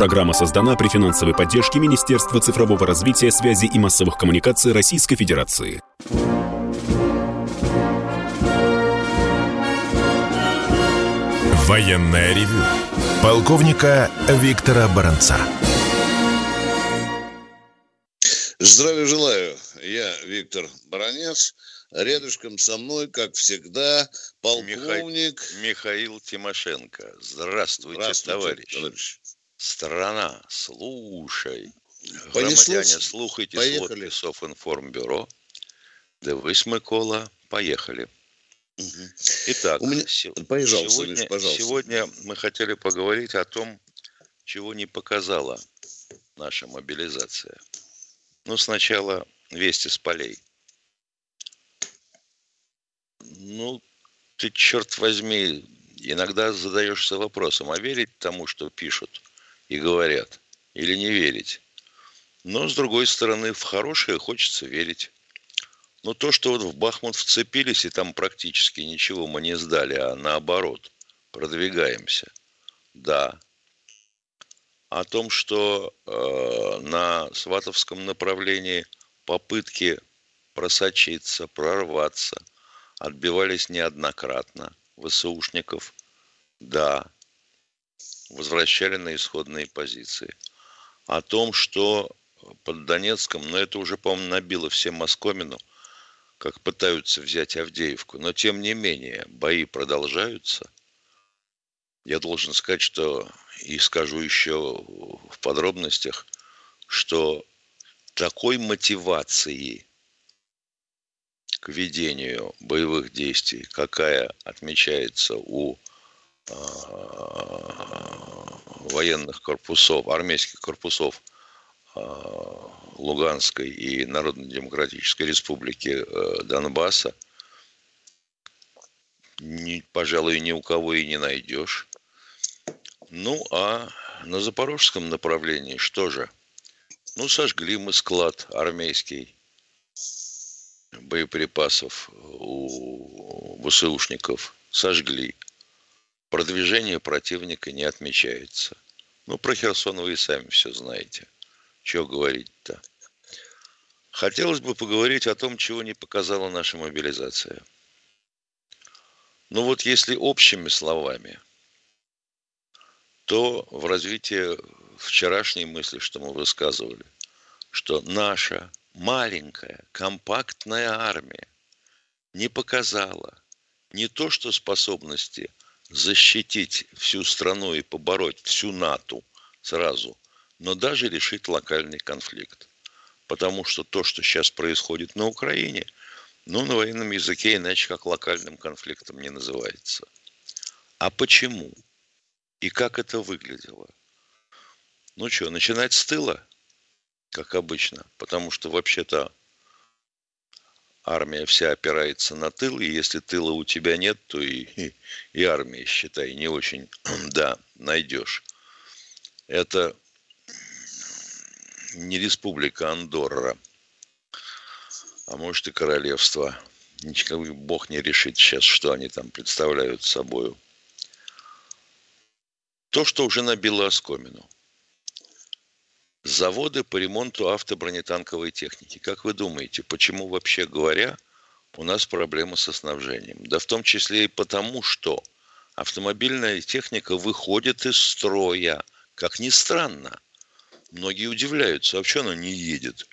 Программа создана при финансовой поддержке Министерства цифрового развития, связи и массовых коммуникаций Российской Федерации. Военная ревю. Полковника Виктора Баранца. Здравия желаю. Я Виктор Баранец. Рядышком со мной, как всегда, полковник Миха... Михаил Тимошенко. Здравствуйте, Здравствуйте товарищ. товарищ. Страна, слушай. Громадяне, слухайте Поехали. сводки Софинформбюро. Дивись, Микола. Поехали. Угу. Итак, У меня... Поезжал, сегодня, пожалуйста. сегодня мы хотели поговорить о том, чего не показала наша мобилизация. Ну, сначала вести с полей. Ну, ты, черт возьми, иногда задаешься вопросом, а верить тому, что пишут и говорят, или не верить? Но, с другой стороны, в хорошее хочется верить. Но то, что вот в Бахмут вцепились, и там практически ничего мы не сдали, а наоборот, продвигаемся. Да. О том, что э, на Сватовском направлении попытки просочиться, прорваться – отбивались неоднократно. ВСУшников, да, возвращали на исходные позиции. О том, что под Донецком, но это уже, по-моему, набило всем Москомину, как пытаются взять Авдеевку. Но, тем не менее, бои продолжаются. Я должен сказать, что, и скажу еще в подробностях, что такой мотивации – к ведению боевых действий, какая отмечается у военных корпусов, армейских корпусов э, Луганской и Народно-Демократической Республики э, Донбасса, ни, пожалуй, ни у кого и не найдешь. Ну, а на запорожском направлении что же? Ну, сожгли мы склад армейский боеприпасов у ВСУшников сожгли. Продвижение противника не отмечается. Ну, про Херсон вы и сами все знаете. Чего говорить-то? Хотелось бы поговорить о том, чего не показала наша мобилизация. Ну вот если общими словами, то в развитии вчерашней мысли, что мы высказывали, что наша маленькая, компактная армия не показала не то что способности защитить всю страну и побороть всю НАТО сразу, но даже решить локальный конфликт. Потому что то, что сейчас происходит на Украине, ну, на военном языке иначе как локальным конфликтом не называется. А почему? И как это выглядело? Ну что, начинать с тыла? как обычно, потому что вообще-то армия вся опирается на тыл, и если тыла у тебя нет, то и, и, и армия, считай, не очень, да, найдешь. Это не республика Андорра, а может и королевство. Ничего, Бог не решит сейчас, что они там представляют собою. То, что уже набило оскомину – заводы по ремонту автобронетанковой техники. Как вы думаете, почему вообще говоря у нас проблема со снабжением? Да в том числе и потому, что автомобильная техника выходит из строя. Как ни странно. Многие удивляются, а почему она не едет?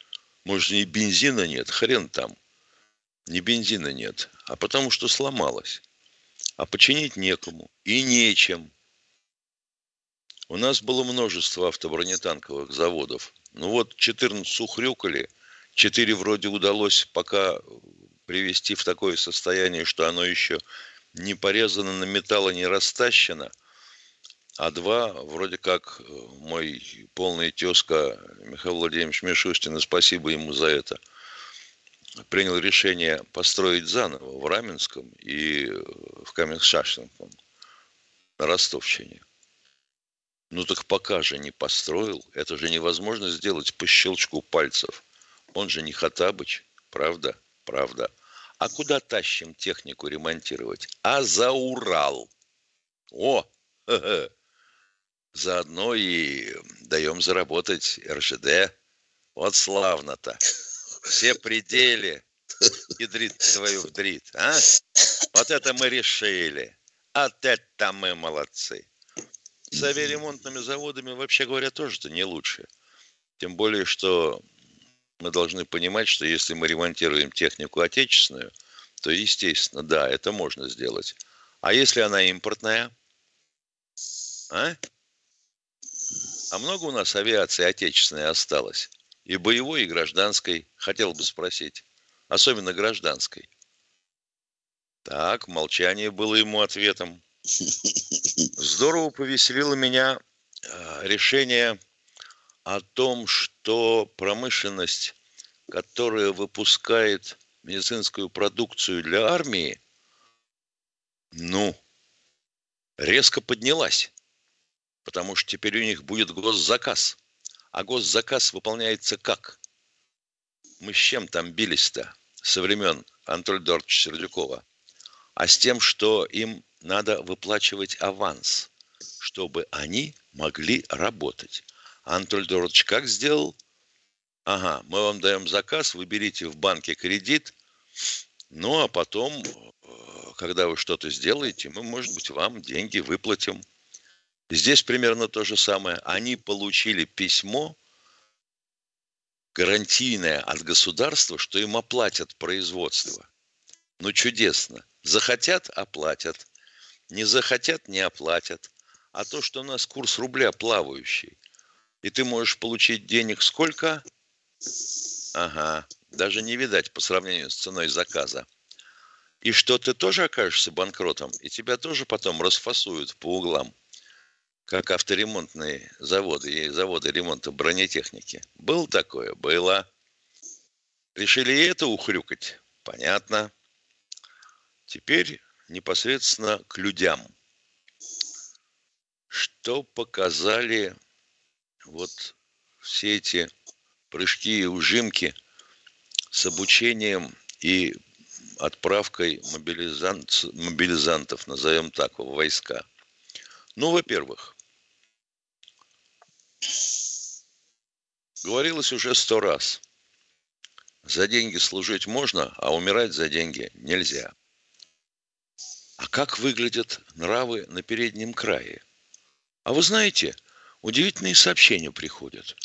Может, ни бензина нет? Хрен там. Ни бензина нет. А потому что сломалась. А починить некому и нечем. У нас было множество автобронетанковых заводов. Ну вот 14 ухрюкали, 4 вроде удалось пока привести в такое состояние, что оно еще не порезано на металл и не растащено. А два, вроде как мой полный тезка Михаил Владимирович Мишустин, и спасибо ему за это, принял решение построить заново в Раменском и в Каменшашинском на Ростовщине. Ну так пока же не построил, это же невозможно сделать по щелчку пальцев. Он же не Хатабыч, правда? Правда. А куда тащим технику ремонтировать? А за Урал. О, заодно и даем заработать РЖД. Вот славно-то. Все пределы ядрит твою вдрит, а? Вот это мы решили. Вот это мы молодцы. С авиаремонтными заводами, вообще говоря, тоже-то не лучше. Тем более, что мы должны понимать, что если мы ремонтируем технику отечественную, то, естественно, да, это можно сделать. А если она импортная? А? А много у нас авиации отечественной осталось? И боевой, и гражданской. Хотел бы спросить. Особенно гражданской. Так, молчание было ему ответом. Здорово повеселило меня а, решение о том, что промышленность, которая выпускает медицинскую продукцию для армии, ну, резко поднялась. Потому что теперь у них будет госзаказ. А госзаказ выполняется как? Мы с чем там бились-то со времен Анатолия Эдуардовича Сердюкова? А с тем, что им надо выплачивать аванс, чтобы они могли работать. Анатолий Эдуардович как сделал? Ага, мы вам даем заказ, вы берите в банке кредит, ну а потом, э, когда вы что-то сделаете, мы, может быть, вам деньги выплатим. Здесь примерно то же самое. Они получили письмо гарантийное от государства, что им оплатят производство. Ну, чудесно. Захотят – оплатят. Не захотят – не оплатят. А то, что у нас курс рубля плавающий, и ты можешь получить денег сколько? Ага, даже не видать по сравнению с ценой заказа. И что ты тоже окажешься банкротом, и тебя тоже потом расфасуют по углам, как авторемонтные заводы и заводы ремонта бронетехники. Было такое? Было. Решили и это ухрюкать? Понятно. Теперь непосредственно к людям. Что показали вот все эти прыжки и ужимки с обучением и отправкой мобилизант, мобилизантов, назовем так, в войска? Ну, во-первых, говорилось уже сто раз. За деньги служить можно, а умирать за деньги нельзя. А как выглядят нравы на переднем крае? А вы знаете, удивительные сообщения приходят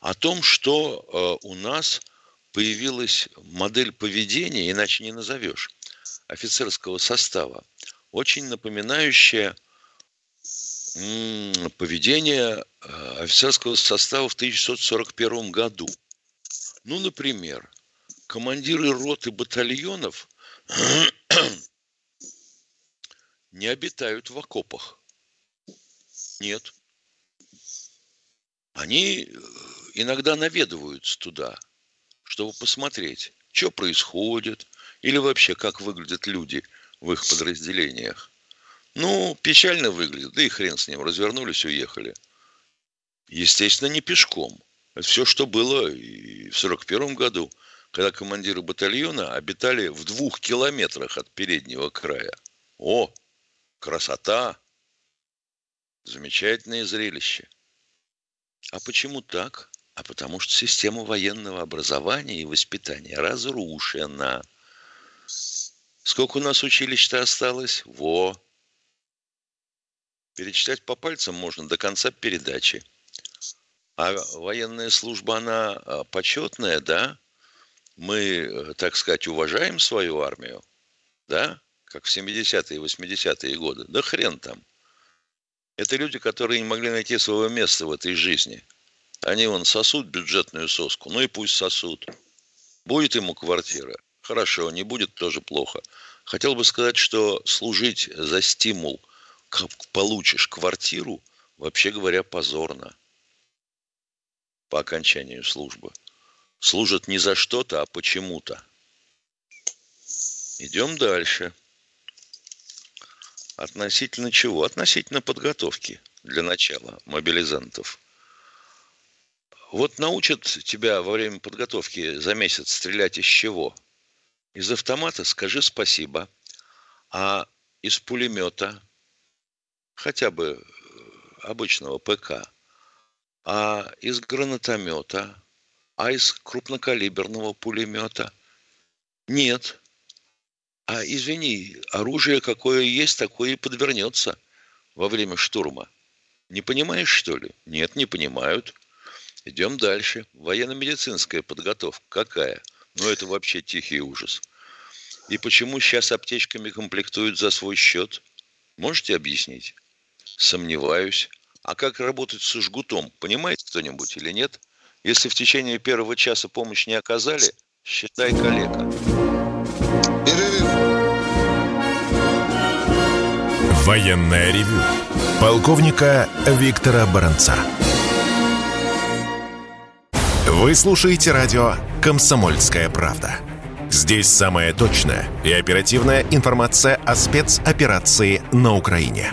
о том, что э, у нас появилась модель поведения, иначе не назовешь, офицерского состава, очень напоминающая м, поведение э, офицерского состава в 1941 году. Ну, например, командиры рот и батальонов не обитают в окопах. Нет. Они э, иногда наведываются туда, чтобы посмотреть, что происходит, или вообще как выглядят люди в их подразделениях. Ну, печально выглядит, да и хрен с ним, развернулись, уехали. Естественно, не пешком. Это все, что было и в 1941 году, когда командиры батальона обитали в двух километрах от переднего края. О, красота, замечательное зрелище. А почему так? А потому что система военного образования и воспитания разрушена. Сколько у нас училищ-то осталось? Во! Перечислять по пальцам можно до конца передачи. А военная служба, она а, почетная, да? Мы, э, так сказать, уважаем свою армию, да? Как в 70-е и 80-е годы. Да хрен там. Это люди, которые не могли найти своего места в этой жизни. Они вон сосут бюджетную соску, ну и пусть сосут. Будет ему квартира? Хорошо, не будет тоже плохо. Хотел бы сказать, что служить за стимул, как получишь квартиру, вообще говоря, позорно по окончанию службы. Служат не за что-то, а почему-то. Идем дальше. Относительно чего? Относительно подготовки для начала мобилизантов. Вот научат тебя во время подготовки за месяц стрелять из чего? Из автомата скажи спасибо. А из пулемета, хотя бы э, обычного ПК, а из гранатомета, а из крупнокалиберного пулемета? Нет. А извини, оружие какое есть, такое и подвернется во время штурма. Не понимаешь, что ли? Нет, не понимают. Идем дальше. Военно-медицинская подготовка какая? Ну, это вообще тихий ужас. И почему сейчас аптечками комплектуют за свой счет? Можете объяснить? Сомневаюсь. А как работать со жгутом? Понимает кто-нибудь или нет? Если в течение первого часа помощь не оказали, считай калека. Военная ревю. Полковника Виктора Баранца. Вы слушаете радио «Комсомольская правда». Здесь самая точная и оперативная информация о спецоперации на Украине.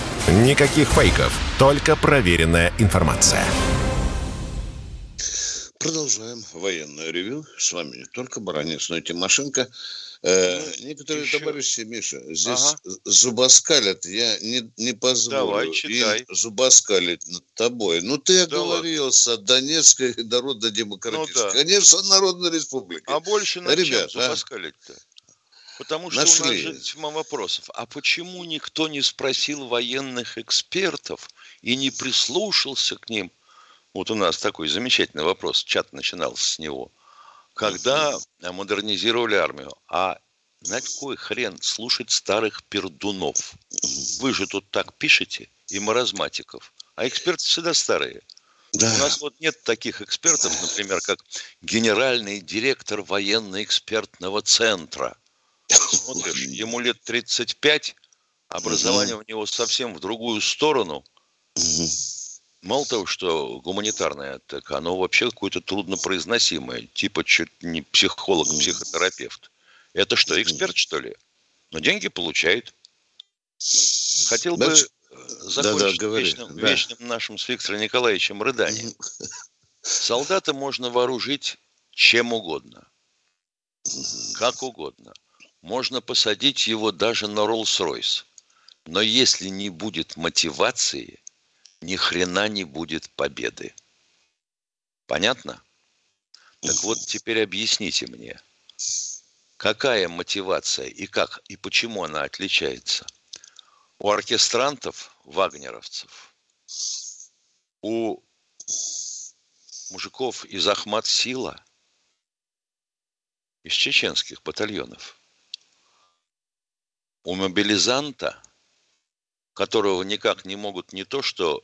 Никаких фейков, только проверенная информация. Продолжаем военное ревю. С вами не только Баранец, но и Тимошенко. Э, ну, некоторые еще... товарищи, Миша, здесь ага. зубоскалят. Я не, не позволю Давай, читай. им зубоскалить над тобой. Ну, ты оговорился. Да Донецкая народно-демократическая. Ну, да. Конечно, Народная Республика. А больше на Ребят, чем а? Потому что Нашли. у нас же тьма вопросов. А почему никто не спросил военных экспертов и не прислушался к ним? Вот у нас такой замечательный вопрос, чат начинался с него. Когда модернизировали армию, а на какой хрен слушать старых пердунов? Вы же тут так пишете, и маразматиков. А эксперты всегда старые. Да. У нас вот нет таких экспертов, например, как генеральный директор военно-экспертного центра – смотришь, ему лет 35, образование у него совсем в другую сторону. Мало того, что гуманитарное, так оно вообще какое-то труднопроизносимое, типа чуть не психолог, психотерапевт. Это что, эксперт, что ли? Но деньги получает. Хотел бы закончить да, да, вечным, да. вечным нашим с Виктором Николаевичем рыданием. Солдата можно вооружить чем угодно. Как угодно. Можно посадить его даже на Роллс-Ройс. Но если не будет мотивации, ни хрена не будет победы. Понятно? Так вот, теперь объясните мне, какая мотивация и как, и почему она отличается? У оркестрантов, вагнеровцев, у мужиков из Ахмат Сила, из чеченских батальонов – у мобилизанта, которого никак не могут не то что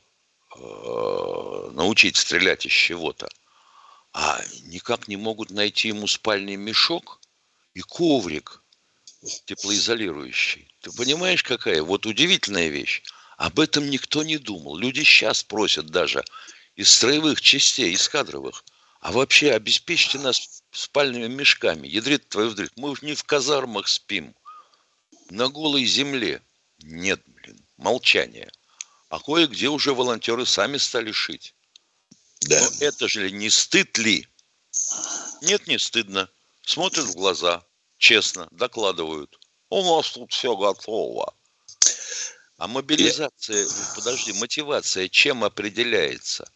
э, научить стрелять из чего-то, а никак не могут найти ему спальный мешок и коврик теплоизолирующий. Ты понимаешь, какая? Вот удивительная вещь. Об этом никто не думал. Люди сейчас просят даже из строевых частей, из кадровых. А вообще обеспечьте нас спальными мешками. Ядрит твою вдрит. Мы уж не в казармах спим на голой земле. Нет, блин, молчание. А кое-где уже волонтеры сами стали шить. Да. Но это же не стыд ли? Нет, не стыдно. Смотрят в глаза, честно, докладывают. У нас тут все готово. А мобилизация, Я... подожди, мотивация чем определяется?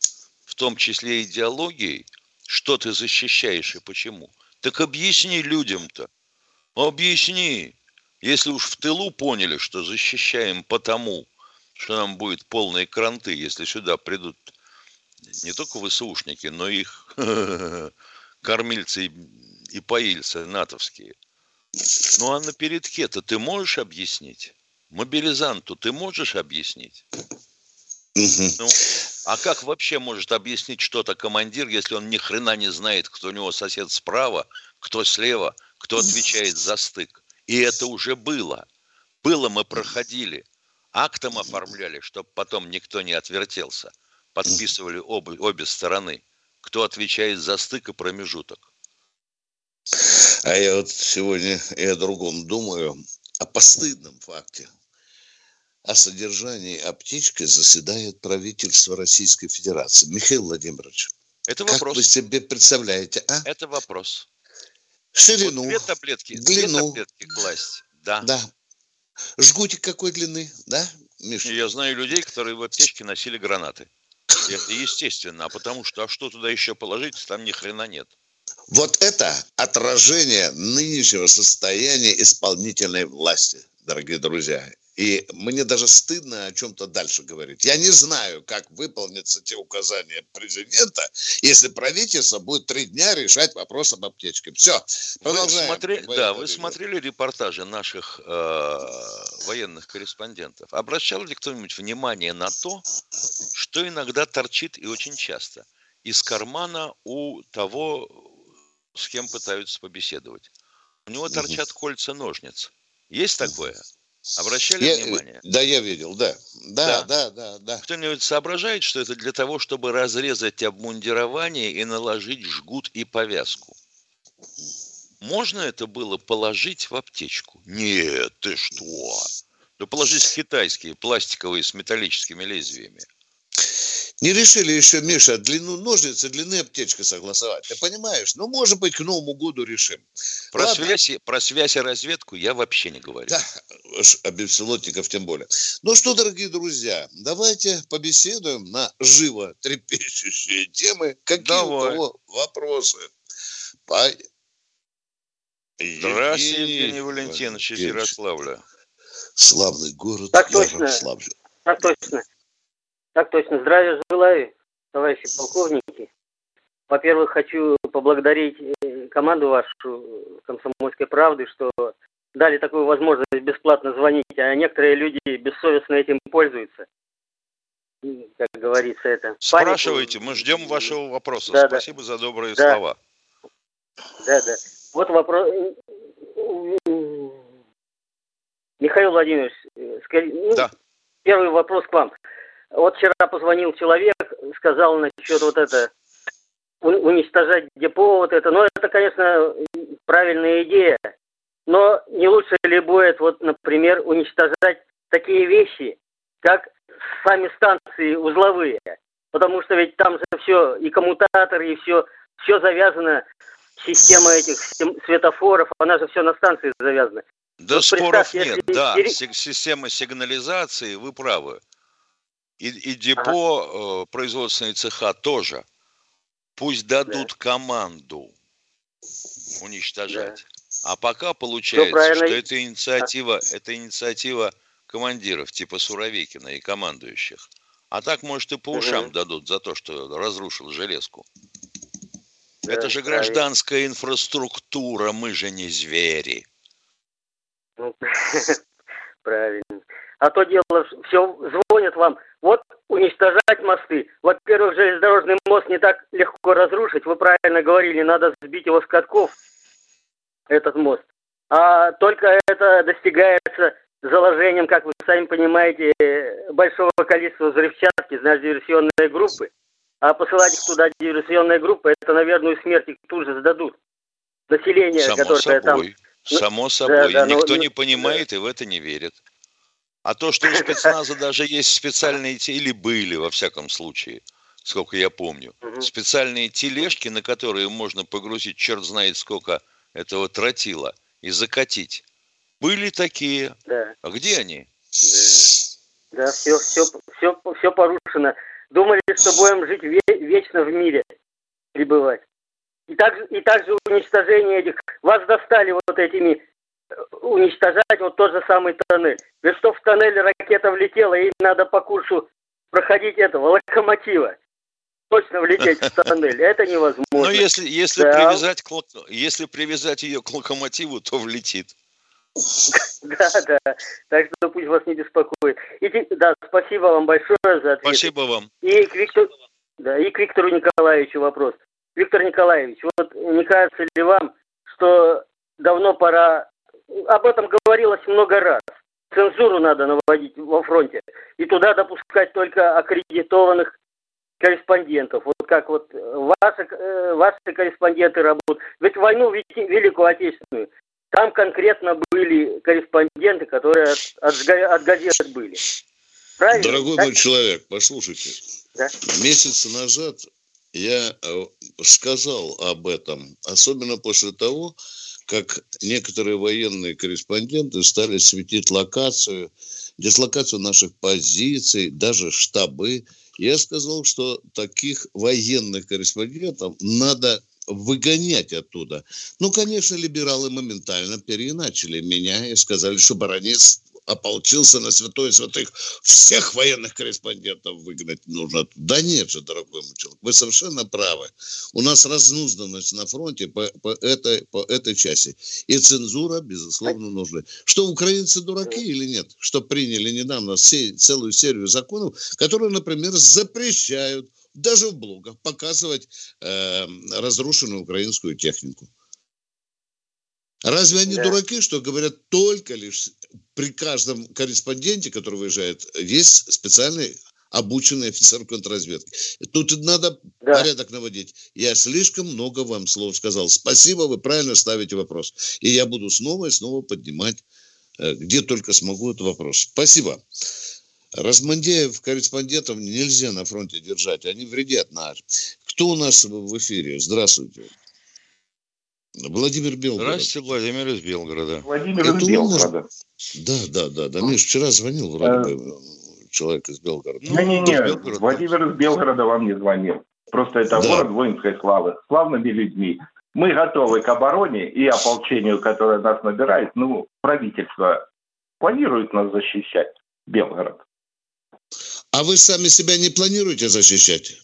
В том числе идеологией, что ты защищаешь и почему. Так объясни людям-то. Объясни. Если уж в тылу поняли, что защищаем потому, что нам будет полные кранты, если сюда придут не только ВСУшники, но и их кормильцы и поильцы натовские. Ну а на передке-то ты можешь объяснить? Мобилизанту ты можешь объяснить? Ну, а как вообще может объяснить что-то командир, если он ни хрена не знает, кто у него сосед справа, кто слева, кто отвечает за стык? И это уже было. Было мы проходили. Актом оформляли, чтобы потом никто не отвертелся. Подписывали обе, обе стороны. кто отвечает за стык и промежуток. А я вот сегодня и о другом думаю, о постыдном факте. О содержании аптечки заседает правительство Российской Федерации. Михаил Владимирович, это вопрос. как вы себе представляете, а? Это вопрос. Ширину, вот две таблетки, длину. Две таблетки класть, да. Да. Жгутик какой длины, да, Миша? Я знаю людей, которые в аптечке носили гранаты. И это естественно, а потому что, а что туда еще положить, там ни хрена нет. Вот это отражение нынешнего состояния исполнительной власти, дорогие друзья. И мне даже стыдно о чем-то дальше говорить. Я не знаю, как выполнятся те указания президента, если правительство будет три дня решать вопрос об аптечке. Все, продолжаем. Вы смотри, да, вы смотрели репортажи наших э, военных корреспондентов. Обращал ли кто-нибудь внимание на то, что иногда торчит и очень часто из кармана у того, с кем пытаются побеседовать? У него торчат кольца ножниц. Есть такое? Обращали я, внимание? Да, я видел, да. Да, да, да, да. да. Кто-нибудь соображает, что это для того, чтобы разрезать обмундирование и наложить жгут и повязку? Можно это было положить в аптечку? Нет, ты что? Да положить в китайские, пластиковые с металлическими лезвиями. Не решили еще, Миша, длину ножницы, длины аптечки согласовать. Ты понимаешь? Ну, может быть, к Новому году решим. Про, связь, про связь и разведку я вообще не говорю. Да, а беспилотников тем более. Ну что, дорогие друзья, давайте побеседуем на живо трепещущие темы. Какие Давай. у кого вопросы? По... Здравствуйте, Евгений, Евгений Валентинович из Ярославля. Славный город так Ярославль. Так точно. Так точно. Здравия желаю, товарищи полковники. Во-первых, хочу поблагодарить э, команду вашу «Комсомольской правды», что дали такую возможность бесплатно звонить, а некоторые люди бессовестно этим пользуются. Как говорится, это... Спрашивайте, мы ждем вашего вопроса. Да, Спасибо да. за добрые да. слова. Да, да. Вот вопрос... Михаил Владимирович, э, скорее, ну, да. первый вопрос к вам. Вот вчера позвонил человек, сказал насчет вот это, уничтожать депо, вот это. Ну, это, конечно, правильная идея. Но не лучше ли будет, вот, например, уничтожать такие вещи, как сами станции узловые? Потому что ведь там же все, и коммутаторы, и все, все завязано, система этих светофоров, она же все на станции завязана. Да вот споров нет, да, система сигнализации, вы правы. И, и депо, ага. э, производственные цеха тоже. Пусть дадут да. команду уничтожать. Да. А пока получается, что это инициатива, это инициатива командиров типа Суровикина и командующих. А так, может, и по ушам угу. дадут за то, что разрушил железку. Да, это же гражданская правильно. инфраструктура, мы же не звери. Ну, правильно. А то дело, все звонят вам, вот уничтожать мосты. Во-первых, железнодорожный мост не так легко разрушить. Вы правильно говорили, надо сбить его с катков, этот мост. А только это достигается заложением, как вы сами понимаете, большого количества взрывчатки, значит, диверсионные группы. А посылать их туда диверсионные группы, это, наверное, смерть их тут же сдадут. Население, Само которое собой. там... Само собой. Да, да, Никто но, не понимает да. и в это не верит. А то, что у спецназа даже есть специальные, или были, во всяком случае, сколько я помню, специальные тележки, на которые можно погрузить черт знает сколько этого тротила и закатить. Были такие. Да. А где они? Да, да все, все, все, все порушено. Думали, что будем жить вечно в мире, пребывать. И также, и также уничтожение этих... Вас достали вот этими уничтожать вот тот же самый тоннель. Ведь что в тоннель ракета влетела, и надо по курсу проходить этого локомотива. Точно влететь в тоннель. Это невозможно. Но если, если, да. привязать, к, если привязать ее к локомотиву, то влетит. Да, да. Так что пусть вас не беспокоит. И, да, спасибо вам большое за ответ. Спасибо вам. И к, Виктору, да, и к Виктору Николаевичу вопрос. Виктор Николаевич, вот не кажется ли вам, что давно пора об этом говорилось много раз. Цензуру надо наводить во фронте. И туда допускать только аккредитованных корреспондентов. Вот как вот ваши, ваши корреспонденты работают. Ведь войну Великую Отечественную, там конкретно были корреспонденты, которые от, от, от газет были. Правильно? Дорогой так? мой человек, послушайте. Да? Месяц назад я э, сказал об этом, особенно после того, как некоторые военные корреспонденты стали светить локацию, дислокацию наших позиций, даже штабы. Я сказал, что таких военных корреспондентов надо выгонять оттуда. Ну, конечно, либералы моментально переиначили меня и сказали, что баронец ополчился на святой святых. Всех военных корреспондентов выгнать нужно. Да нет же, дорогой мой человек, вы совершенно правы. У нас разнузданность на фронте по, по, этой, по этой части. И цензура, безусловно, нужна. Что, украинцы дураки или нет? Что приняли недавно все, целую серию законов, которые, например, запрещают даже в блогах показывать э, разрушенную украинскую технику. Разве они да. дураки, что говорят только лишь при каждом корреспонденте, который выезжает, есть специальный обученный офицер контрразведки. Тут надо да. порядок наводить. Я слишком много вам слов сказал. Спасибо, вы правильно ставите вопрос. И я буду снова и снова поднимать, э, где только смогу этот вопрос. Спасибо. Размандеев корреспондентов нельзя на фронте держать. Они вредят наш. Кто у нас в эфире? Здравствуйте. Владимир Белгород. Здравствуйте, Владимир из Белгорода. Владимир из Белгорода. Да, да, да, да. Миш, вчера звонил вроде бы человек из Белгорода. Не-не-не, ну, Владимир из Белгорода вам не звонил. Просто это да. город воинской славы, славными людьми. Мы готовы к обороне и ополчению, которое нас набирает. Ну, правительство планирует нас защищать, Белгород. А вы сами себя не планируете защищать?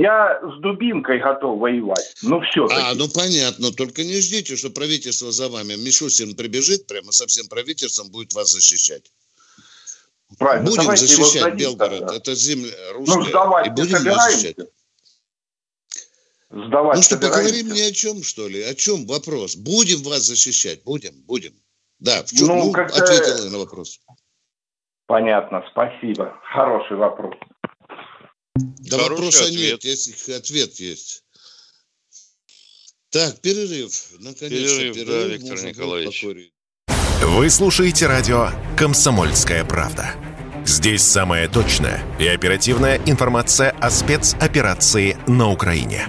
Я с дубинкой готов воевать. Ну, все. А, ну понятно. Только не ждите, что правительство за вами. Мишустин прибежит прямо со всем правительством, будет вас защищать. Правильно. Будем Давайте защищать Белгород. Тогда. Это земля русская. Ну, сдавать и будем защищать. Сдавать ну что, поговорим ни о чем, что ли? О чем вопрос? Будем вас защищать? Будем, будем. Да, в чем? Ну, ну ответил на вопрос. Понятно, спасибо. Хороший вопрос. Да Хороший вопроса ответ. нет, есть ответ есть. Так, перерыв. Наконец-то перерыв, перерыв, да, Виктор Николаевич. Вы слушаете радио «Комсомольская правда». Здесь самая точная и оперативная информация о спецоперации на Украине.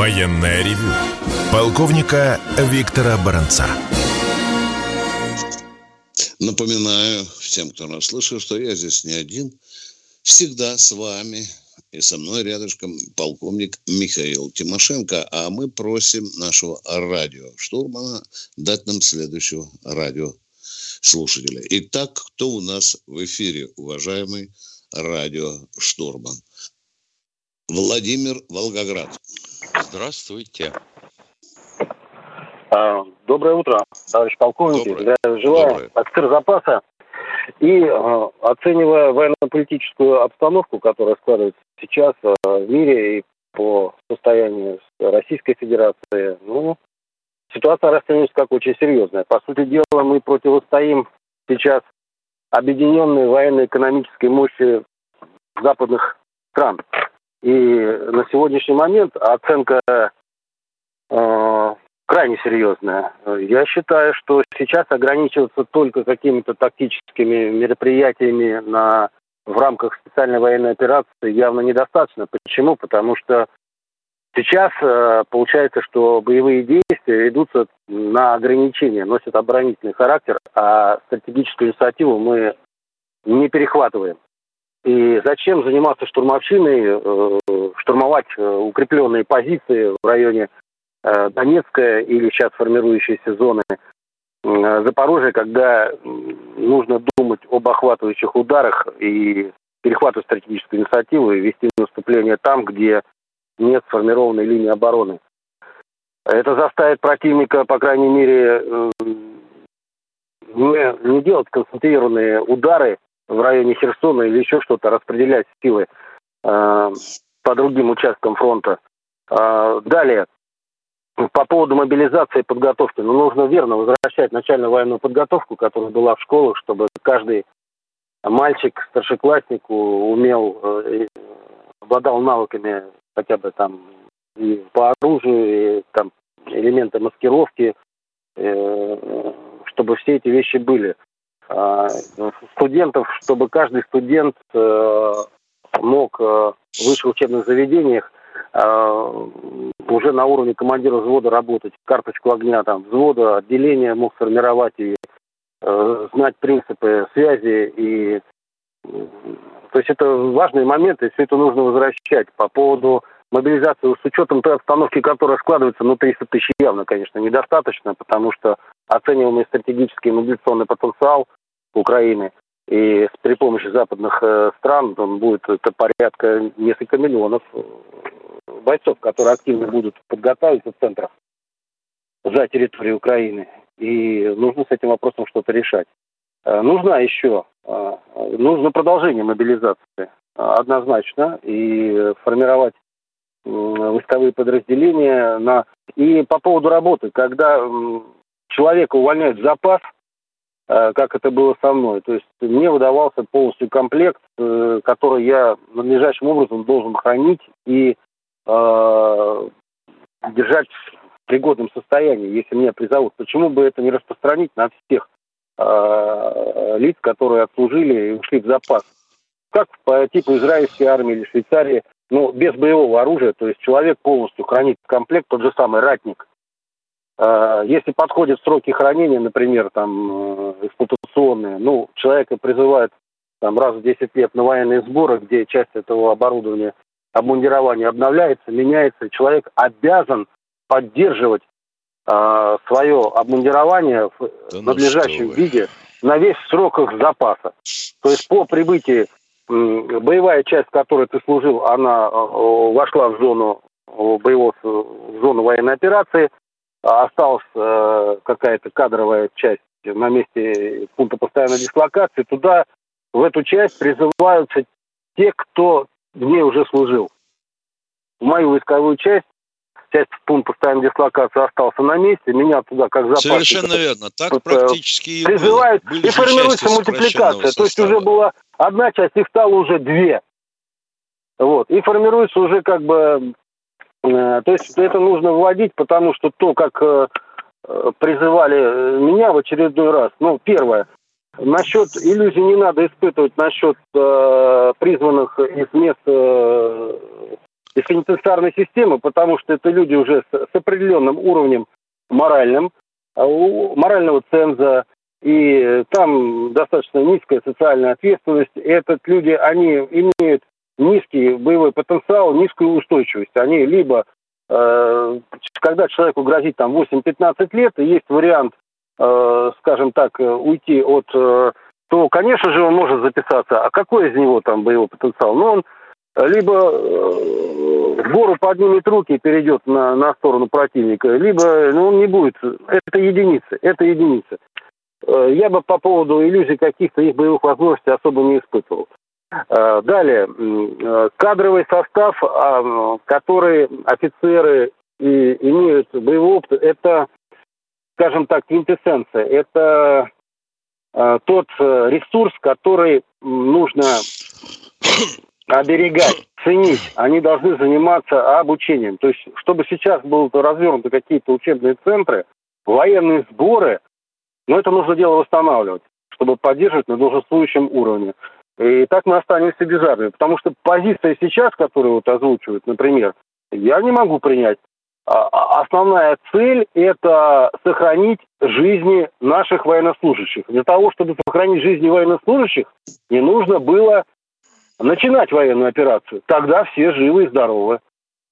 Военное ревю полковника Виктора Баранца. Напоминаю всем, кто нас слышал, что я здесь не один. Всегда с вами и со мной рядышком полковник Михаил Тимошенко. А мы просим нашего радиоштурмана дать нам следующего радиослушателя. Итак, кто у нас в эфире, уважаемый радиоштурман? Владимир Волгоград. Здравствуйте. А, доброе утро, товарищ полковник. Доброе. Желаю офицер запаса. И э, оценивая военно-политическую обстановку, которая складывается сейчас э, в мире и по состоянию Российской Федерации, ну, ситуация расценивается как очень серьезная. По сути дела, мы противостоим сейчас объединенной военно-экономической мощи западных стран. И на сегодняшний момент оценка э, крайне серьезная. Я считаю, что сейчас ограничиваться только какими-то тактическими мероприятиями на, в рамках специальной военной операции явно недостаточно. Почему? Потому что сейчас э, получается, что боевые действия идутся на ограничения, носят оборонительный характер, а стратегическую инициативу мы не перехватываем. И зачем заниматься штурмовщиной, э, штурмовать э, укрепленные позиции в районе э, Донецкая или сейчас формирующиеся зоны Запорожье, когда нужно думать об охватывающих ударах и перехватывать стратегическую инициативу и вести наступление там, где нет сформированной линии обороны. Это заставит противника, по крайней мере, не, не делать концентрированные удары в районе Херсона или еще что-то, распределять силы э, по другим участкам фронта. Э, далее, по поводу мобилизации и подготовки. Ну, нужно верно возвращать начальную военную подготовку, которая была в школах, чтобы каждый мальчик, старшеклассник умел, э, обладал навыками хотя бы там и по оружию, и там элементы маскировки, э, чтобы все эти вещи были. А, студентов, чтобы каждый студент э, мог в высших учебных заведениях уже на уровне командира взвода работать, карточку огня там взвода, отделения мог сформировать и Э, знать принципы связи и то есть это важные моменты, и все это нужно возвращать. По поводу мобилизации, с учетом той обстановки, которая складывается, ну, 300 тысяч явно, конечно, недостаточно, потому что оцениваемый стратегический мобилизационный потенциал Украины и при помощи западных э, стран он будет это порядка несколько миллионов э, бойцов, которые активно будут подготавливаться в центрах за территорией Украины и нужно с этим вопросом что-то решать. Э, нужна еще, нужно продолжение мобилизации однозначно и формировать войсковые подразделения на и по поводу работы, когда человека увольняют в запас, как это было со мной, то есть мне выдавался полностью комплект, который я надлежащим образом должен хранить и э, держать пригодном состоянии, если меня призовут. Почему бы это не распространить на всех э, лиц, которые отслужили и ушли в запас? Как по типу израильской армии или Швейцарии, но без боевого оружия, то есть человек полностью хранит комплект, тот же самый ратник. Э, если подходят сроки хранения, например, там э, эксплуатационные, ну, человека призывают там раз в 10 лет на военные сборы, где часть этого оборудования, обмундирования обновляется, меняется, человек обязан поддерживать э, свое обмундирование в да ну надлежащем виде на весь срок их запаса. То есть по прибытии боевая часть, в которой ты служил, она э, вошла в зону боевого, в зону военной операции, осталась э, какая-то кадровая часть на месте пункта постоянной дислокации, туда в эту часть призываются те, кто в ней уже служил. В мою войсковую часть часть пункт постоянной дислокации остался на месте, меня туда как запасник... Совершенно верно, так практически и Призывают, было. и формируется мультипликация. То есть уже была одна часть, их стало уже две. Вот, и формируется уже как бы... Э, то есть это нужно вводить, потому что то, как э, призывали меня в очередной раз, ну, первое, Насчет иллюзий не надо испытывать насчет э, призванных из мест э, из пенитенциарной системы, потому что это люди уже с, с определенным уровнем моральным, а морального ценза, и там достаточно низкая социальная ответственность. Этот люди, они имеют низкий боевой потенциал, низкую устойчивость. Они либо, э, когда человеку грозит там 8-15 лет, и есть вариант, э, скажем так, уйти от, э, то, конечно же, он может записаться. А какой из него там боевой потенциал? Ну, он либо э, гору поднимет руки и перейдет на, на сторону противника, либо ну, он не будет. Это единицы, это единицы. Э, я бы по поводу иллюзий каких-то их боевых возможностей особо не испытывал. Э, далее, кадровый состав, а, который офицеры и имеют боевой опыт, это, скажем так, квинтэссенция. Это тот ресурс, который нужно оберегать, ценить. Они должны заниматься обучением. То есть, чтобы сейчас было развернуты какие-то учебные центры, военные сборы, но это нужно дело восстанавливать, чтобы поддерживать на должествующем уровне. И так мы останемся без армии. Потому что позиция сейчас, которую вот озвучивают, например, я не могу принять. А, а основная цель – это сохранить жизни наших военнослужащих. Для того, чтобы сохранить жизни военнослужащих, не нужно было начинать военную операцию, тогда все живы и здоровы.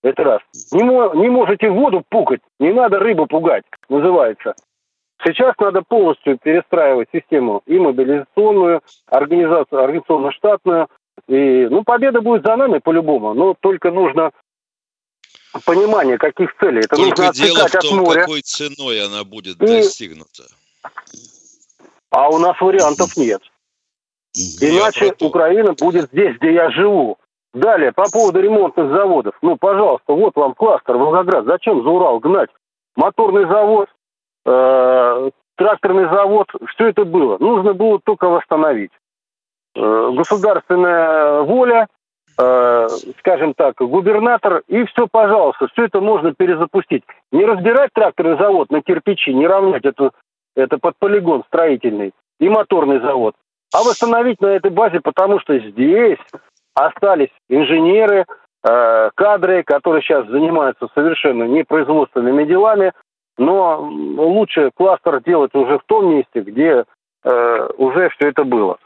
Это раз. Не, не можете воду пукать, не надо рыбу пугать, называется. Сейчас надо полностью перестраивать систему и мобилизационную, организацию, организационно-штатную. И, ну, победа будет за нами по-любому, но только нужно понимание, каких целей. Это Только нужно дело в том, от моря. какой ценой она будет и... достигнута. А у нас вариантов нет. Иначе Украина будет здесь, где я живу. Далее, по поводу ремонтных заводов. Ну, пожалуйста, вот вам кластер Волгоград. Зачем за Урал гнать? Моторный завод, э, тракторный завод. Что это было? Нужно было только восстановить. Э, государственная воля, э, скажем так, губернатор, и все, пожалуйста, все это можно перезапустить. Не разбирать тракторный завод на кирпичи, не равнять это, это под полигон строительный и моторный завод, а восстановить на этой базе, потому что здесь остались инженеры, э, кадры, которые сейчас занимаются совершенно непроизводственными делами, но лучше кластер делать уже в том месте, где э, уже все это было.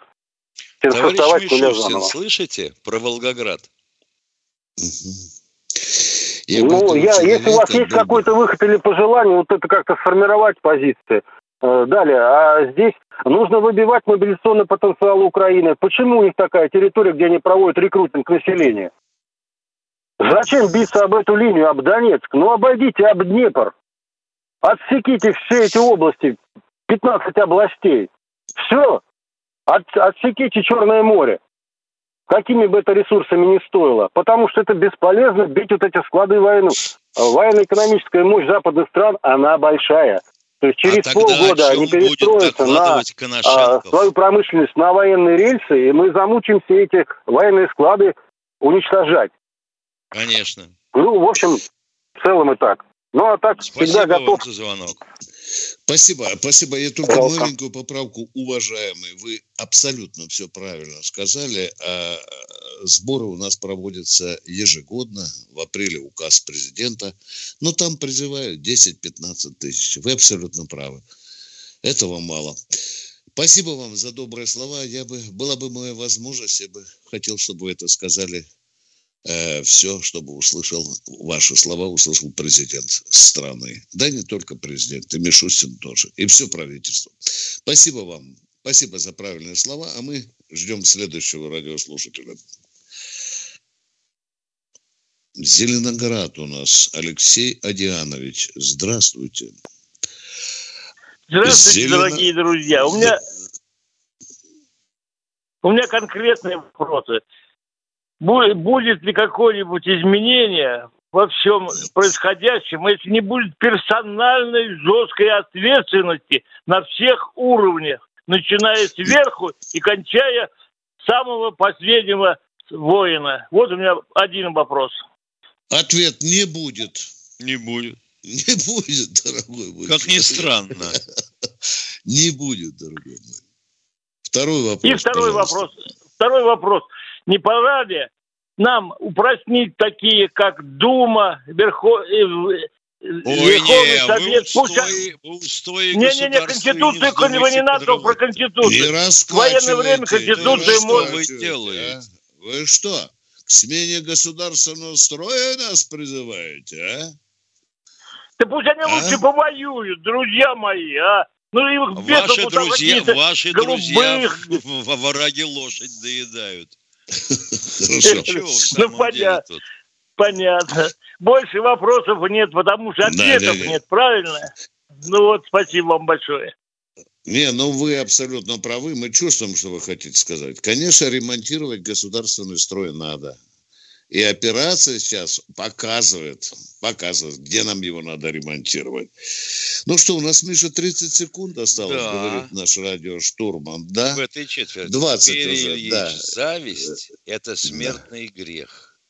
Товарищ Мишустин, слышите про Волгоград? Я ну, я, если у вас есть какой-то выход или пожелание, вот это как-то сформировать позиции. Э, далее, а здесь нужно выбивать мобилизационный потенциал Украины. Почему у них такая территория, где они проводят рекрутинг населения? Зачем биться об эту линию, об Донецк? Ну, обойдите об Днепр. Отсеките все эти области, 15 областей. Все. От, отсеките Черное море. Какими бы это ресурсами ни стоило. Потому что это бесполезно бить вот эти склады войны. Военно-экономическая мощь западных стран, она большая. То есть через а полгода они перестроятся на а, свою промышленность на военные рельсы, и мы замучим все эти военные склады уничтожать. Конечно. Ну, в общем, в целом и так. Ну, а так Спасибо всегда готов. За звонок. Спасибо, спасибо. Я только Welcome. маленькую поправку, уважаемый. Вы абсолютно все правильно сказали. А сборы у нас проводятся ежегодно. В апреле указ президента. Но там призывают 10-15 тысяч. Вы абсолютно правы. Этого мало. Спасибо вам за добрые слова. Я бы, была бы моя возможность, я бы хотел, чтобы вы это сказали э, все, чтобы услышал ваши слова, услышал президент страны. Да не только президент, и Мишустин тоже, и все правительство. Спасибо вам. Спасибо за правильные слова, а мы ждем следующего радиослушателя. Зеленоград у нас Алексей Адианович. Здравствуйте. Здравствуйте, Зелено... дорогие друзья. У меня, у меня конкретные вопросы будет ли какое-нибудь изменение во всем происходящем, если не будет персональной жесткой ответственности на всех уровнях, начиная сверху и кончая самого последнего воина. Вот у меня один вопрос. Ответ не будет. Не будет. Не будет, дорогой мой. Как ни странно. Не будет, дорогой мой. Второй вопрос. И второй пожалуйста. вопрос. Второй вопрос не пора ли нам упростить такие, как Дума, Верхо... Э, э, Верховный не, Совет, вы устои, пусть... устои не, не, не, Конституцию не, не надо про Конституцию. Не военное время Конституция может... Что вы делаете? А? Вы что, к смене государственного строя нас призываете, а? Да пусть они а? лучше повоюют, друзья мои, а? Ну, и ваши друзья, ваши друзья во враге лошадь доедают. Хорошо. Ну, понятно. Понятно. Больше вопросов нет, потому что ответов нет, правильно? Ну вот, спасибо вам большое. Не, ну вы абсолютно правы. Мы чувствуем, что вы хотите сказать. Конечно, ремонтировать государственный строй надо. И операция сейчас показывает, показывает, где нам его надо ремонтировать. Ну что, у нас, Миша, 30 секунд осталось, да. говорит наш радиоштурман. Да? В этой четверти. 20 Теперь, уже, Ильич, да. Зависть – это смертный да. грех.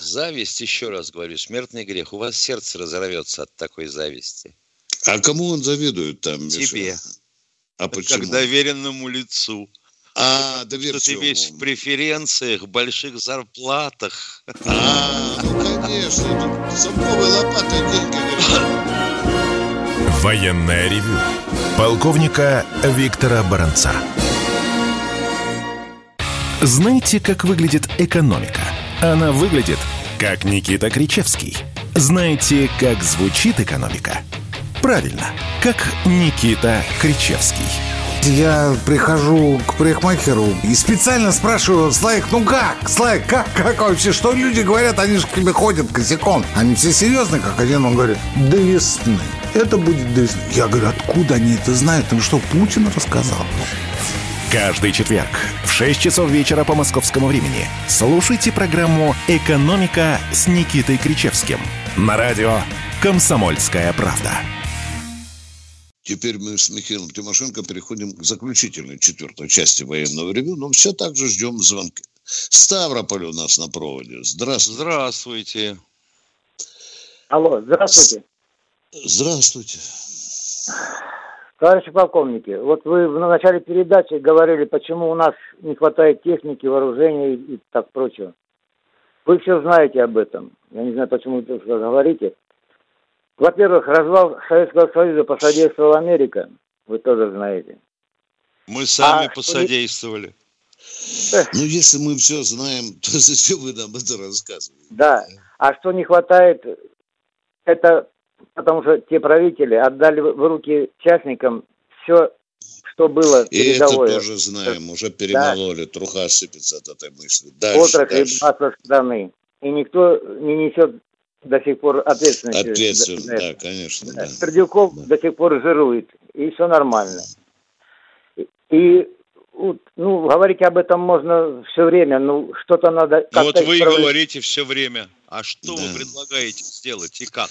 Зависть, еще раз говорю, смертный грех. У вас сердце разорвется от такой зависти. А кому он завидует там, Миша? Тебе. А почему? Как доверенному лицу. А, доверчивому. Что ты весь в преференциях, больших зарплатах. А, ну конечно. Замковой лопатой деньги Военная ревю. Полковника Виктора Баранца. Знаете, как выглядит экономика? Она выглядит, как Никита Кричевский. Знаете, как звучит экономика? Правильно, как Никита Кричевский. Я прихожу к парикмахеру и специально спрашиваю, Слайк, ну как? Слайк, как, как вообще? Что люди говорят? Они же к тебе ходят косяком. Они все серьезные, как один. Он говорит, до весны. Это будет до весны. Я говорю, откуда они это знают? Ну что, Путин рассказал? Каждый четверг в 6 часов вечера по московскому времени слушайте программу «Экономика» с Никитой Кричевским на радио «Комсомольская правда». Теперь мы с Михаилом Тимошенко переходим к заключительной четвертой части военного ревю, но все так же ждем звонки. Ставрополь у нас на проводе. Здравствуйте. Здравствуйте. Алло, здравствуйте. Здравствуйте. Товарищи полковники, вот вы в начале передачи говорили, почему у нас не хватает техники, вооружения и, и так прочего. Вы все знаете об этом. Я не знаю, почему вы это говорите. Во-первых, развал Советского Союза посодействовала Америка. Вы тоже знаете. Мы сами а посодействовали. Ну, если мы все знаем, то зачем вы нам это рассказываете? Да. А что не хватает, это потому что те правители отдали в руки частникам все, что было И передовое. это тоже знаем, уже перемололи, да. труха сыпется от этой мысли. Дальше, Отрасли дальше. страны. И никто не несет до сих пор ответственность. Ответственность, да, да, конечно. Да. Сердюков да. до сих пор жирует, и все нормально. И ну, говорить об этом можно все время, ну, что-то надо... Ну, вот вы исправлять. говорите все время. А что да. вы предлагаете сделать и как?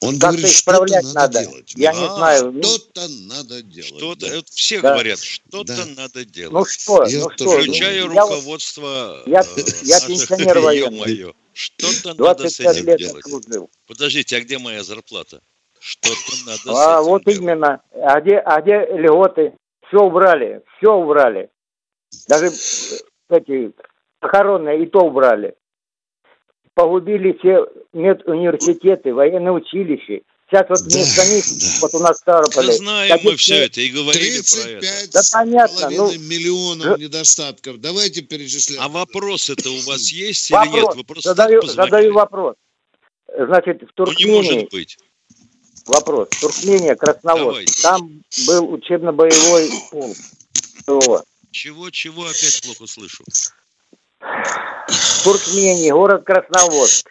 Он как говорит, что-то надо, надо делать. Я а, не знаю. Ну. Что-то надо делать. Что-то, да. все да. говорят, что-то да. надо делать. Ну что, я ну что? Включая ну, руководство я, э, я пенсионер военный. Что-то надо с этим лет делать. Служил. Подождите, а где моя зарплата? Что-то надо а, с этим вот делать. именно. А где, а где льготы? Все убрали, все убрали. Даже эти похоронные и то убрали погубили все медуниверситеты, военные училища. Сейчас вот вместо да, них, да. вот у нас Ставрополе... Да знаем мы все это и говорили про это. Да понятно. Ну, миллионов недостатков. Давайте перечислять. А вопрос это у вас есть вопрос. или нет? Вы просто задаю, задаю вопрос. Значит, в Туркмении... Ну, не может быть. Вопрос. Туркмения, Красновод. Там был учебно-боевой полк. Чего-чего опять плохо слышу? В Туркмении, город Красноводск.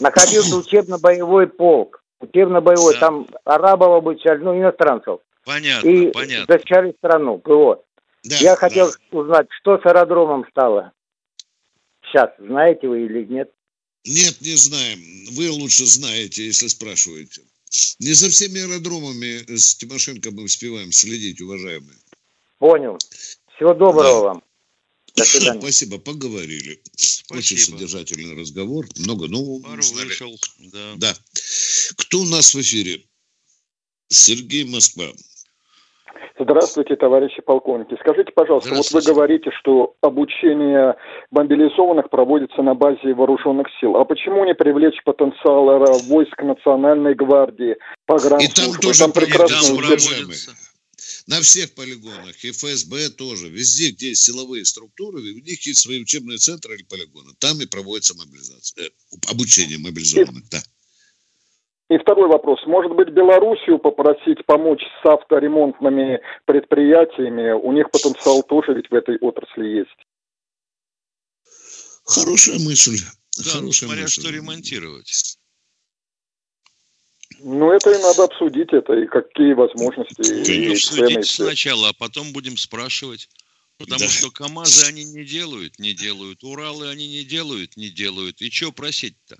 Находился учебно-боевой полк. Учебно-боевой. Да. Там арабов обучали, ну, иностранцев. Понятно, и понятно. защищали страну, ПВО. Да, Я хотел да. узнать, что с аэродромом стало? Сейчас, знаете вы или нет? Нет, не знаем. Вы лучше знаете, если спрашиваете. Не за всеми аэродромами с Тимошенко мы успеваем следить, уважаемые. Понял. Всего доброго да. вам. До свидания. Спасибо, поговорили. Спасибо. Очень содержательный разговор. Много нового Пару узнали. Вышел, да. да. Кто у нас в эфире? Сергей Москва. Здравствуйте, товарищи полковники. Скажите, пожалуйста, вот вы говорите, что обучение мобилизованных проводится на базе вооруженных сил. А почему не привлечь потенциал войск Национальной гвардии, погранслужбы? И там тоже там прекрасно там на всех полигонах, и ФСБ тоже, везде, где есть силовые структуры, у них есть свои учебные центры или полигоны. Там и проводится мобилизация, э, обучение мобилизованных, да. И второй вопрос. Может быть, Белоруссию попросить помочь с авторемонтными предприятиями? У них потенциал тоже ведь в этой отрасли есть. Хорошая мысль. Да, Хорошая смотря мысль. что ремонтировать. Ну, это и надо обсудить, это и какие возможности. И обсудить сначала, а потом будем спрашивать. Потому да. что КАМАЗы они не делают, не делают. Уралы они не делают, не делают. И что просить-то?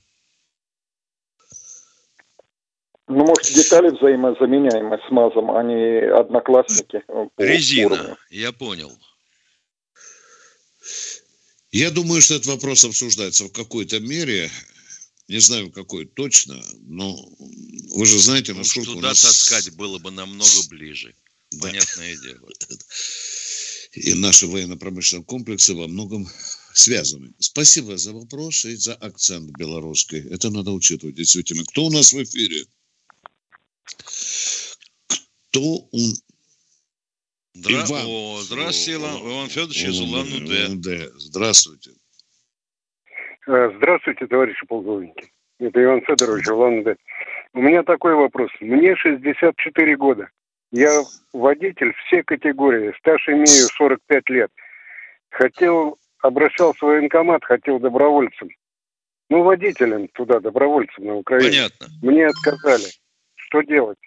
Ну, может, детали взаимозаменяемые с МАЗом, а не одноклассники. Резина, уровню. я понял. Я думаю, что этот вопрос обсуждается в какой-то мере не знаю какой точно, но вы же знаете, ну, насколько туда у нас... таскать было бы намного ближе. Да. Понятное дело. И наши военно-промышленные комплексы во многом связаны. Спасибо за вопрос и за акцент белорусский. Это надо учитывать, действительно. Кто у нас в эфире? Кто у... Дра... Иван. О, здравствуйте, Иван, Иван Федорович из Улан-Удэ. Здравствуйте. Э, здравствуйте, товарищи полковники. Это Иван Федорович, улан У меня такой вопрос. Мне 64 года. Я водитель всей категории. Стаж имею 45 лет. Хотел, обращался в военкомат, хотел добровольцем. Ну, водителем туда, добровольцем на Украине. Понятно. Мне отказали. Что делать?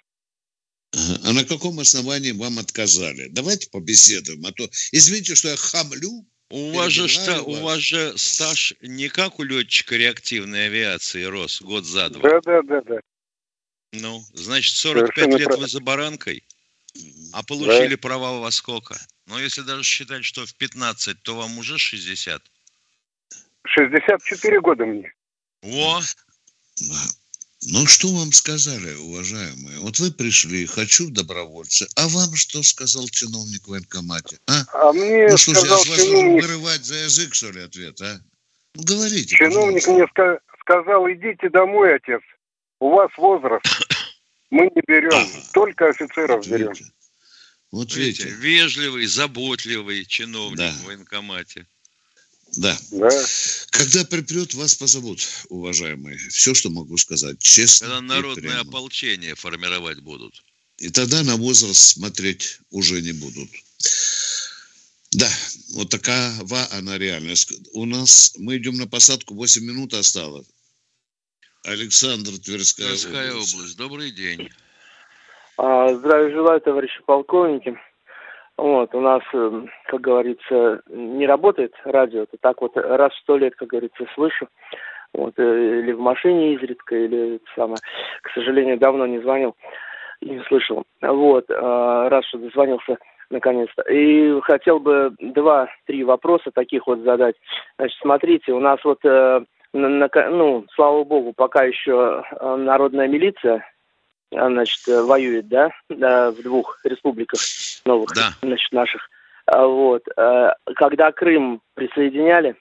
А на каком основании вам отказали? Давайте побеседуем, а то, извините, что я хамлю. У вас, же, ста, у вас же стаж не как у летчика реактивной авиации рос год за два. Да, да, да, да. Ну, значит, 45 Совершенно лет вы за баранкой, а получили да. права во сколько? Но если даже считать, что в 15, то вам уже 60. 64 года мне. О! Ну, что вам сказали, уважаемые? Вот вы пришли, хочу добровольца. А вам что сказал чиновник в военкомате? А, а мне ну, слушай, сказал я вас чиновник... вырывать за язык, что ли, ответ, а? Ну, говорите, Чиновник пожалуйста. мне ска- сказал, идите домой, отец. У вас возраст. Мы не берем, ага. только офицеров вот берем. Вот видите, видите, вежливый, заботливый чиновник да. в военкомате. Да. да. Когда припрет, вас позовут, уважаемые. Все, что могу сказать, честно. Когда народное ополчение формировать будут. И тогда на возраст смотреть уже не будут. Да, вот такова она реальность. У нас, мы идем на посадку, 8 минут осталось. Александр, Тверская, Тверская область. область. Добрый день. А, здравия желаю, товарищи полковники. Вот, у нас, эм, как говорится, не работает радио. Это так вот раз в сто лет, как говорится, слышу. Вот, э, или в машине изредка, или самое. К сожалению, давно не звонил и не слышал. Вот, а, раз что дозвонился наконец-то. И хотел бы два-три вопроса таких вот задать. Значит, смотрите, у нас вот, э, ну, слава богу, пока еще э, народная милиция значит, воюет, да, в двух республиках новых, да. значит, наших. А вот. Э, когда Крым присоединяли,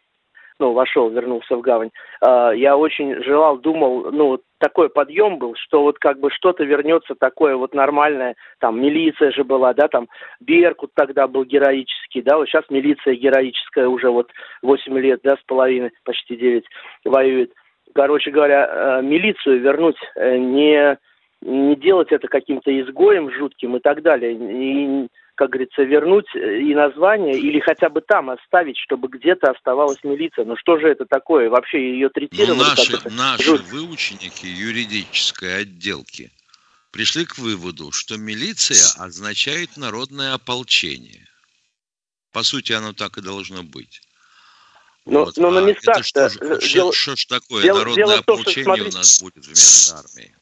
ну, вошел, вернулся в гавань, э, я очень желал, думал, ну, такой подъем был, что вот как бы что-то вернется такое вот нормальное, там милиция же была, да, там Беркут тогда был героический, да, вот сейчас милиция героическая уже вот 8 лет, да, с половиной, почти 9 воюет. Короче говоря, э, милицию вернуть не не делать это каким-то изгоем жутким и так далее. И, как говорится, вернуть и название или хотя бы там оставить, чтобы где-то оставалась милиция. Ну что же это такое? Вообще ее третировали? Ну, наши, наши жут... выученики юридической отделки пришли к выводу, что милиция означает народное ополчение. По сути, оно так и должно быть. Но, вот. но на местах... Это что, что, что, что ж такое? Дело, Народное дело ополчение том, что, у нас будет вместо армии.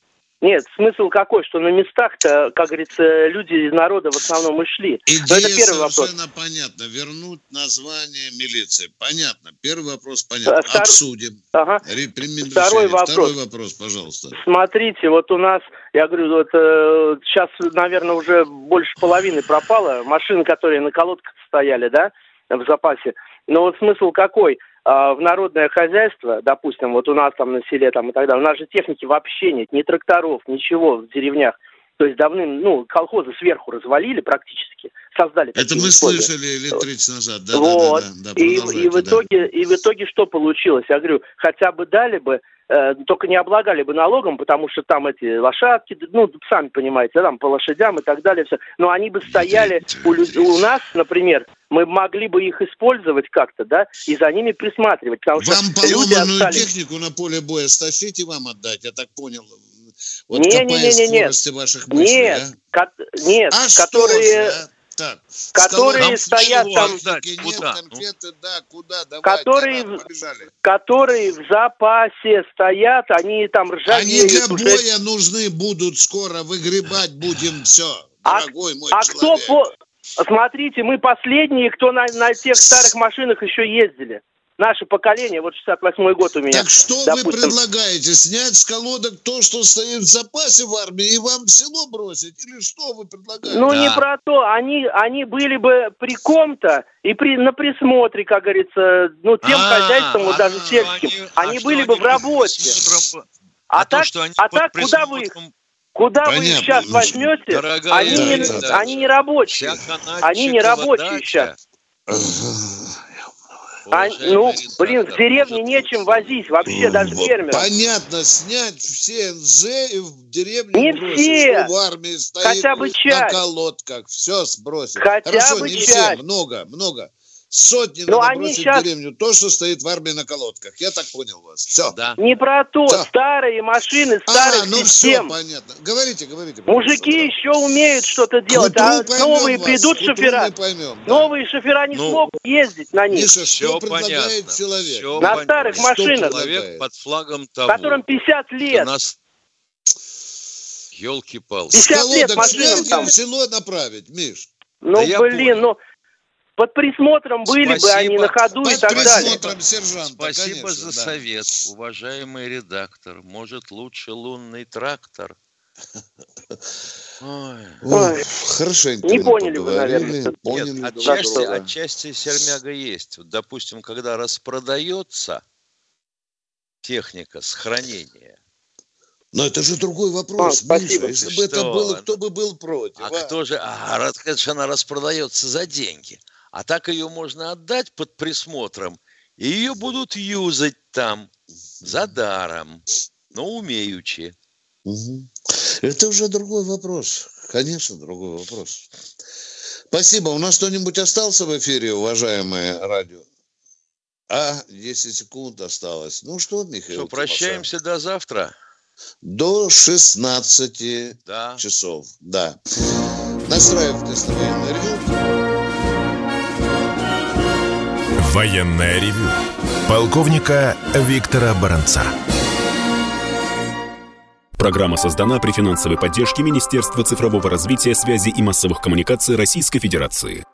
Нет, смысл какой, что на местах-то, как говорится, люди из народа в основном и шли. Идея Но это первый совершенно вопрос. понятно. Вернуть название милиции. Понятно. Первый вопрос понятно. Втор... Обсудим. Ага. Второй вопрос. Второй вопрос, пожалуйста. Смотрите, вот у нас, я говорю, вот э, сейчас, наверное, уже больше половины пропало. Машины, которые на колодках стояли, да, в запасе. Но вот смысл какой – а, в народное хозяйство, допустим, вот у нас там на селе там и так далее, у нас же техники вообще нет, ни тракторов, ничего в деревнях. То есть давным, ну, колхозы сверху развалили практически, создали. Это мы условия. слышали лет 30 назад, да, вот. да, да, да, да и, и, в итоге, да. и в итоге что получилось? Я говорю, хотя бы дали бы, только не облагали бы налогом, потому что там эти лошадки, ну, сами понимаете, там по лошадям и так далее, все. Но они бы стояли у, у нас, например, мы могли бы их использовать как-то, да, и за ними присматривать. Потому вам что поломанную остались... технику на поле боя стащить и вам отдать, я так понял. Вот не, не, не, не, нет. ваших мыслей, нет, а? ко- нет, а которые, что же, а? Так, которые стоят там, нет, куда? конфеты, да, куда, которые, давай, которые в запасе стоят, они там ржавеют. Они для боя уже... нужны будут скоро, выгребать будем все, а, дорогой мой а человек. Кто по... Смотрите, мы последние, кто на, на тех старых машинах еще ездили наше поколение, вот 68-й год у меня. Так что допустим, вы предлагаете? Снять с колодок то, что стоит в запасе в армии, и вам в село бросить? Или что вы предлагаете? Ну, да. не про то. Они, они были бы при ком-то и при, на присмотре, как говорится, ну, тем а, хозяйством, вот даже сельским. Они, они были бы в работе. А, а, так, а так куда вы их... Куда Понятно. вы их сейчас возьмете? Дорогая, они, да, не, да, они не рабочие. Они не рабочие сейчас. А, ну, блин, в деревне нечем возить вообще, даже фермерам. Понятно, снять все НЗ и в деревню Не бросить, все. в армии стоит Хотя бы на часть. колодках. Все сбросить. Хотя Хорошо, бы не часть. все, много, много. Сотни Ну, надо они в деревню. То, что стоит в армии на колодках. Я так понял вас. Все. Да. Не про то. Всё. Старые машины, старых А, ну все, систем. понятно. Говорите, говорите. Мужики еще умеют что-то делать, а новые вас, придут к утру шофера. поймем, да. Новые шофера не Ну, смогут ездить на них. Миша, что Всё предлагает понятно. человек? Всё На понятно. старых Что машинах. Человек под флагом того. Которым 50 лет. У нас... Елки-палки. 50 С лет машинам там. в село направить, Миш. Ну, Да блин, понял. ну, под присмотром были бы они Спасибо. на ходу и Под так далее. присмотром сержанта, Спасибо конечно, за да. совет, уважаемый редактор. Может, лучше лунный трактор? Ой. Ой, хорошенько Не поняли вы, наверное. поняли Нет, друг отчасти, отчасти сермяга есть. Вот, допустим, когда распродается техника с хранения, Но это же другой вопрос, А, спасибо. Миша. Если бы это Что? было, кто бы был против? а а? кто же... А, раз- конечно, она распродается за деньги. А так ее можно отдать под присмотром, и ее будут юзать там за даром, но умеючи. Это уже другой вопрос. Конечно, другой вопрос. Спасибо. У нас кто-нибудь остался в эфире, уважаемые радио? А, 10 секунд осталось. Ну что, Михаил? Что, прощаемся до завтра? До 16 Да. часов. Да. Настраивайтесь на военный ревю. Военное ревю полковника Виктора Баранца. Программа создана при финансовой поддержке Министерства цифрового развития, связи и массовых коммуникаций Российской Федерации.